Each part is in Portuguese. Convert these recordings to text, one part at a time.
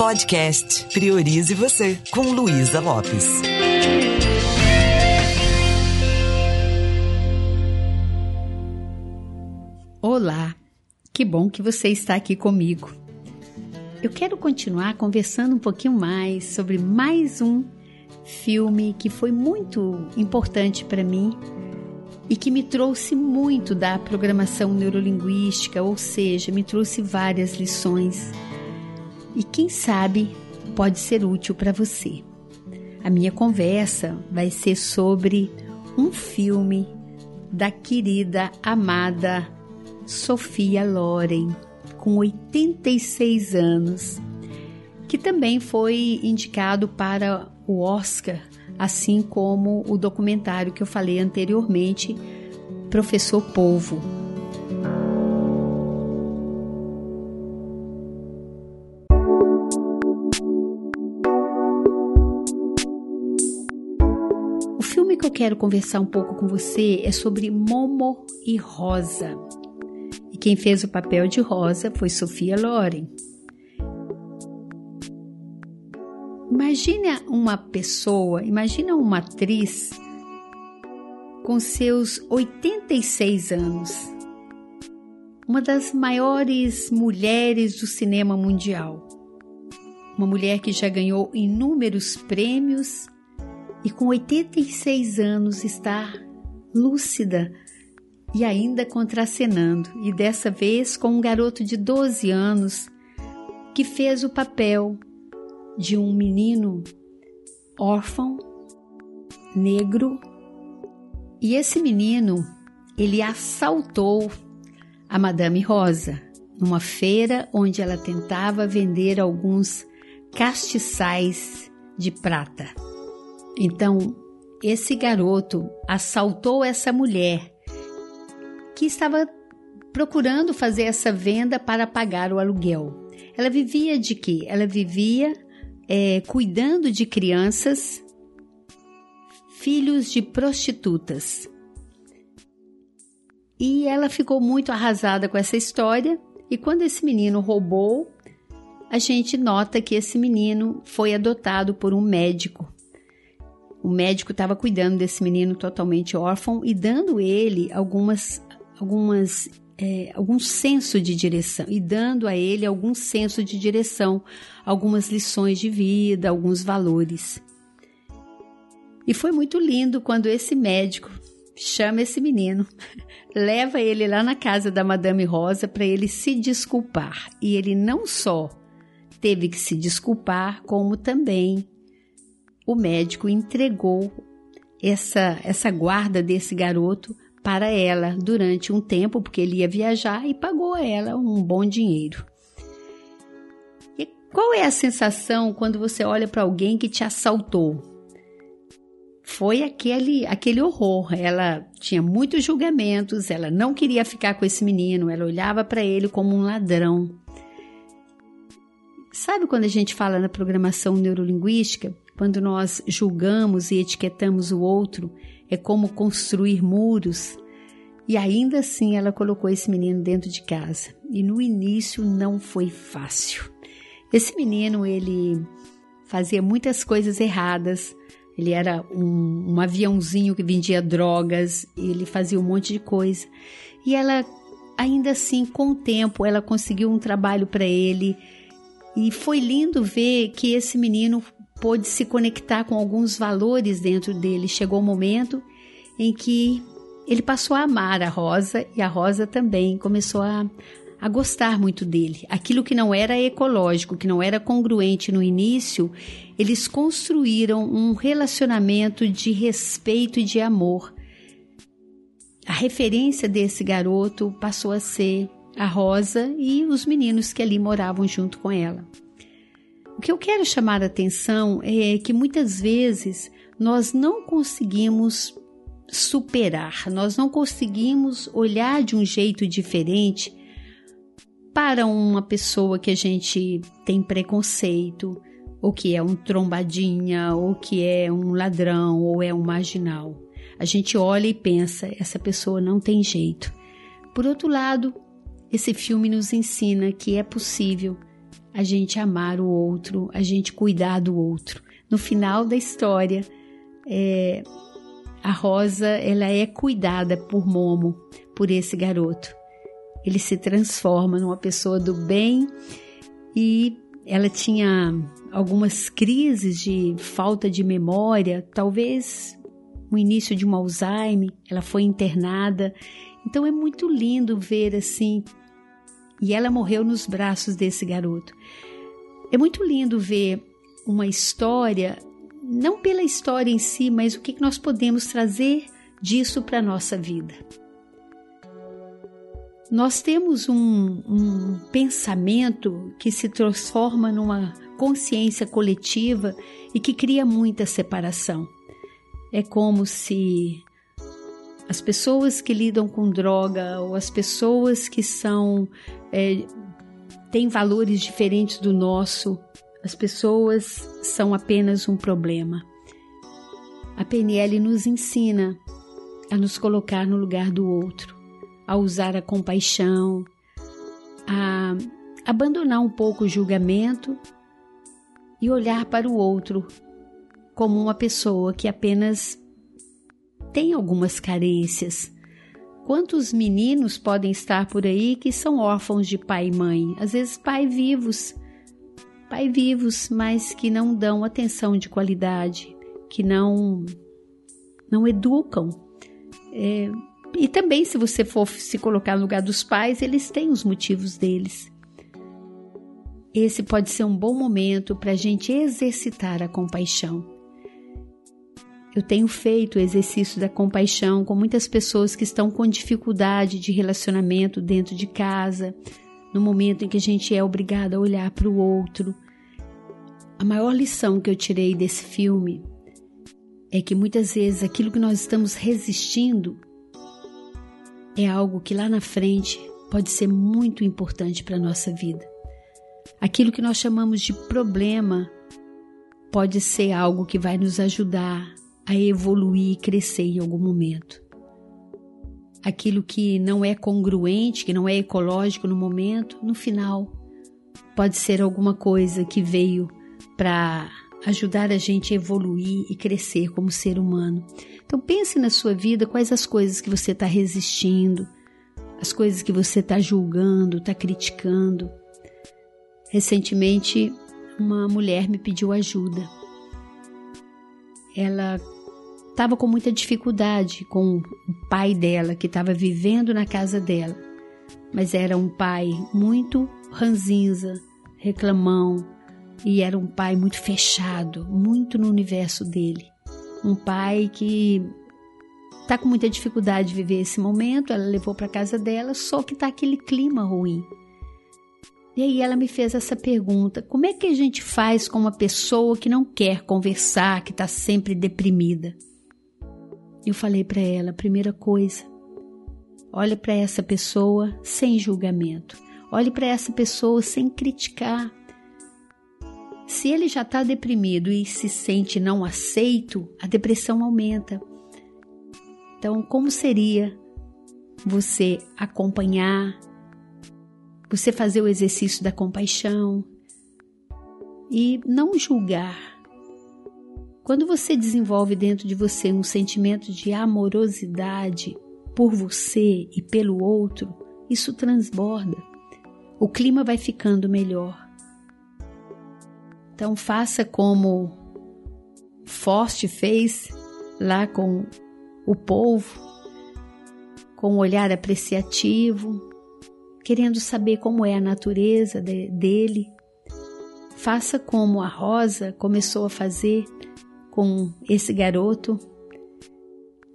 Podcast Priorize Você, com Luísa Lopes. Olá, que bom que você está aqui comigo. Eu quero continuar conversando um pouquinho mais sobre mais um filme que foi muito importante para mim e que me trouxe muito da programação neurolinguística, ou seja, me trouxe várias lições. E quem sabe pode ser útil para você. A minha conversa vai ser sobre um filme da querida, amada Sofia Loren, com 86 anos, que também foi indicado para o Oscar, assim como o documentário que eu falei anteriormente, Professor Polvo. Quero conversar um pouco com você é sobre Momo e Rosa, quem fez o papel de Rosa foi Sofia Loren. Imagina uma pessoa, imagina uma atriz com seus 86 anos, uma das maiores mulheres do cinema mundial. Uma mulher que já ganhou inúmeros prêmios e com 86 anos está lúcida e ainda contracenando, e dessa vez com um garoto de 12 anos que fez o papel de um menino órfão, negro, e esse menino ele assaltou a Madame Rosa numa feira onde ela tentava vender alguns castiçais de prata. Então, esse garoto assaltou essa mulher que estava procurando fazer essa venda para pagar o aluguel. Ela vivia de quê? Ela vivia é, cuidando de crianças, filhos de prostitutas. E ela ficou muito arrasada com essa história. E quando esse menino roubou, a gente nota que esse menino foi adotado por um médico. O médico estava cuidando desse menino totalmente órfão e dando ele algumas algumas é, algum senso de direção e dando a ele algum senso de direção, algumas lições de vida, alguns valores. E foi muito lindo quando esse médico chama esse menino, leva ele lá na casa da Madame Rosa para ele se desculpar. E ele não só teve que se desculpar, como também o médico entregou essa, essa guarda desse garoto para ela durante um tempo, porque ele ia viajar e pagou a ela um bom dinheiro. E qual é a sensação quando você olha para alguém que te assaltou? Foi aquele, aquele horror. Ela tinha muitos julgamentos, ela não queria ficar com esse menino, ela olhava para ele como um ladrão. Sabe quando a gente fala na programação neurolinguística? Quando nós julgamos e etiquetamos o outro, é como construir muros. E ainda assim ela colocou esse menino dentro de casa. E no início não foi fácil. Esse menino, ele fazia muitas coisas erradas. Ele era um, um aviãozinho que vendia drogas, ele fazia um monte de coisa. E ela, ainda assim, com o tempo, ela conseguiu um trabalho para ele. E foi lindo ver que esse menino pôde se conectar com alguns valores dentro dele. Chegou o um momento em que ele passou a amar a Rosa e a Rosa também começou a, a gostar muito dele. Aquilo que não era ecológico, que não era congruente no início, eles construíram um relacionamento de respeito e de amor. A referência desse garoto passou a ser a Rosa e os meninos que ali moravam junto com ela. O que eu quero chamar a atenção é que muitas vezes nós não conseguimos superar, nós não conseguimos olhar de um jeito diferente para uma pessoa que a gente tem preconceito, ou que é um trombadinha, ou que é um ladrão, ou é um marginal. A gente olha e pensa, essa pessoa não tem jeito. Por outro lado, esse filme nos ensina que é possível a gente amar o outro, a gente cuidar do outro. No final da história, é, a Rosa ela é cuidada por Momo, por esse garoto. Ele se transforma numa pessoa do bem e ela tinha algumas crises de falta de memória, talvez o início de um Alzheimer, ela foi internada. Então é muito lindo ver assim. E ela morreu nos braços desse garoto. É muito lindo ver uma história, não pela história em si, mas o que nós podemos trazer disso para a nossa vida. Nós temos um, um pensamento que se transforma numa consciência coletiva e que cria muita separação. É como se as pessoas que lidam com droga ou as pessoas que são é, têm valores diferentes do nosso, as pessoas são apenas um problema. A PNL nos ensina a nos colocar no lugar do outro, a usar a compaixão, a abandonar um pouco o julgamento e olhar para o outro como uma pessoa que apenas tem algumas carências. Quantos meninos podem estar por aí que são órfãos de pai e mãe? Às vezes, pai vivos, pai vivos, mas que não dão atenção de qualidade, que não não educam. É, e também, se você for se colocar no lugar dos pais, eles têm os motivos deles. Esse pode ser um bom momento para a gente exercitar a compaixão. Eu tenho feito o exercício da compaixão com muitas pessoas que estão com dificuldade de relacionamento dentro de casa, no momento em que a gente é obrigado a olhar para o outro. A maior lição que eu tirei desse filme é que muitas vezes aquilo que nós estamos resistindo é algo que lá na frente pode ser muito importante para a nossa vida. Aquilo que nós chamamos de problema pode ser algo que vai nos ajudar a evoluir e crescer em algum momento. Aquilo que não é congruente, que não é ecológico no momento, no final, pode ser alguma coisa que veio para ajudar a gente a evoluir e crescer como ser humano. Então pense na sua vida quais as coisas que você está resistindo, as coisas que você está julgando, está criticando. Recentemente, uma mulher me pediu ajuda. Ela estava com muita dificuldade com o pai dela, que estava vivendo na casa dela. Mas era um pai muito ranzinza, reclamão, e era um pai muito fechado, muito no universo dele. Um pai que está com muita dificuldade de viver esse momento, ela levou para casa dela, só que está aquele clima ruim. E aí ela me fez essa pergunta: como é que a gente faz com uma pessoa que não quer conversar, que está sempre deprimida? Eu falei para ela, primeira coisa, olhe para essa pessoa sem julgamento. Olhe para essa pessoa sem criticar. Se ele já está deprimido e se sente não aceito, a depressão aumenta. Então, como seria você acompanhar, você fazer o exercício da compaixão e não julgar, quando você desenvolve dentro de você um sentimento de amorosidade por você e pelo outro, isso transborda. O clima vai ficando melhor. Então faça como Forte fez lá com o povo, com um olhar apreciativo, querendo saber como é a natureza de, dele. Faça como a Rosa começou a fazer com esse garoto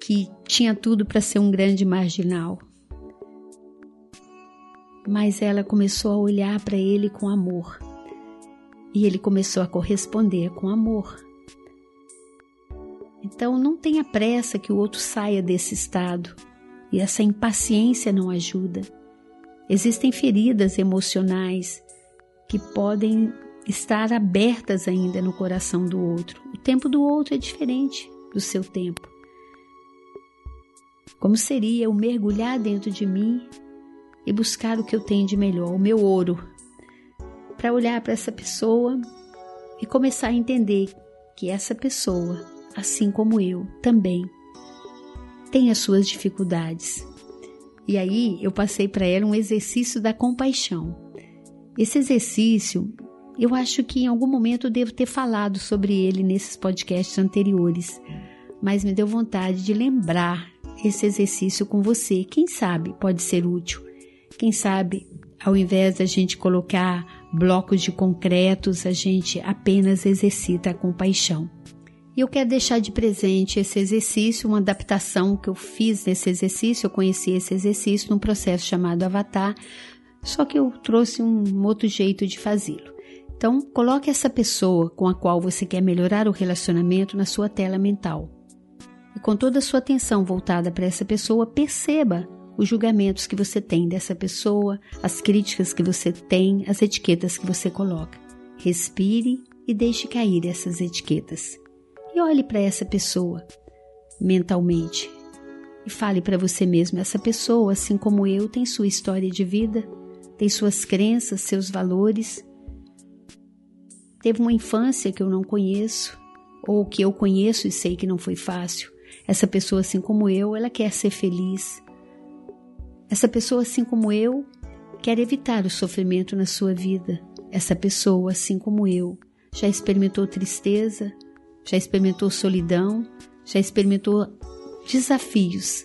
que tinha tudo para ser um grande marginal. Mas ela começou a olhar para ele com amor e ele começou a corresponder com amor. Então não tenha pressa que o outro saia desse estado e essa impaciência não ajuda. Existem feridas emocionais que podem estar abertas ainda no coração do outro. O tempo do outro é diferente do seu tempo. Como seria eu mergulhar dentro de mim e buscar o que eu tenho de melhor, o meu ouro, para olhar para essa pessoa e começar a entender que essa pessoa, assim como eu, também tem as suas dificuldades. E aí eu passei para ela um exercício da compaixão. Esse exercício, eu acho que em algum momento eu devo ter falado sobre ele nesses podcasts anteriores, mas me deu vontade de lembrar esse exercício com você. Quem sabe pode ser útil. Quem sabe, ao invés da gente colocar blocos de concretos, a gente apenas exercita a compaixão. E eu quero deixar de presente esse exercício, uma adaptação que eu fiz nesse exercício. Eu conheci esse exercício num processo chamado Avatar, só que eu trouxe um outro jeito de fazê-lo. Então, coloque essa pessoa com a qual você quer melhorar o relacionamento na sua tela mental. E com toda a sua atenção voltada para essa pessoa, perceba os julgamentos que você tem dessa pessoa, as críticas que você tem, as etiquetas que você coloca. Respire e deixe cair essas etiquetas. E olhe para essa pessoa mentalmente e fale para você mesmo: essa pessoa, assim como eu, tem sua história de vida, tem suas crenças, seus valores. Teve uma infância que eu não conheço, ou que eu conheço e sei que não foi fácil. Essa pessoa, assim como eu, ela quer ser feliz. Essa pessoa, assim como eu, quer evitar o sofrimento na sua vida. Essa pessoa, assim como eu, já experimentou tristeza, já experimentou solidão, já experimentou desafios.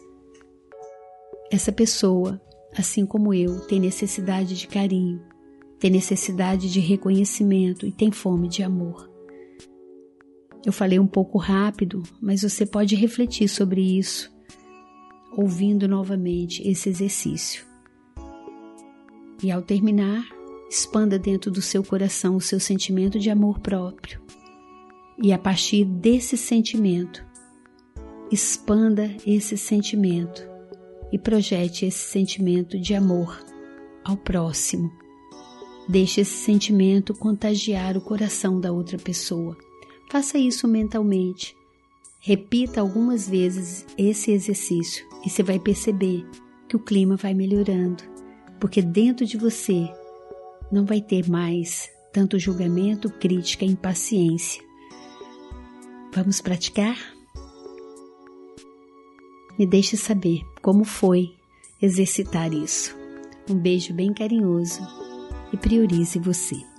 Essa pessoa, assim como eu, tem necessidade de carinho, tem necessidade de reconhecimento e tem fome de amor. Eu falei um pouco rápido, mas você pode refletir sobre isso, ouvindo novamente esse exercício. E ao terminar, expanda dentro do seu coração o seu sentimento de amor próprio e a partir desse sentimento, expanda esse sentimento e projete esse sentimento de amor ao próximo. Deixe esse sentimento contagiar o coração da outra pessoa. Faça isso mentalmente. Repita algumas vezes esse exercício e você vai perceber que o clima vai melhorando, porque dentro de você não vai ter mais tanto julgamento, crítica e impaciência. Vamos praticar? Me deixe saber como foi exercitar isso. Um beijo bem carinhoso e priorize você.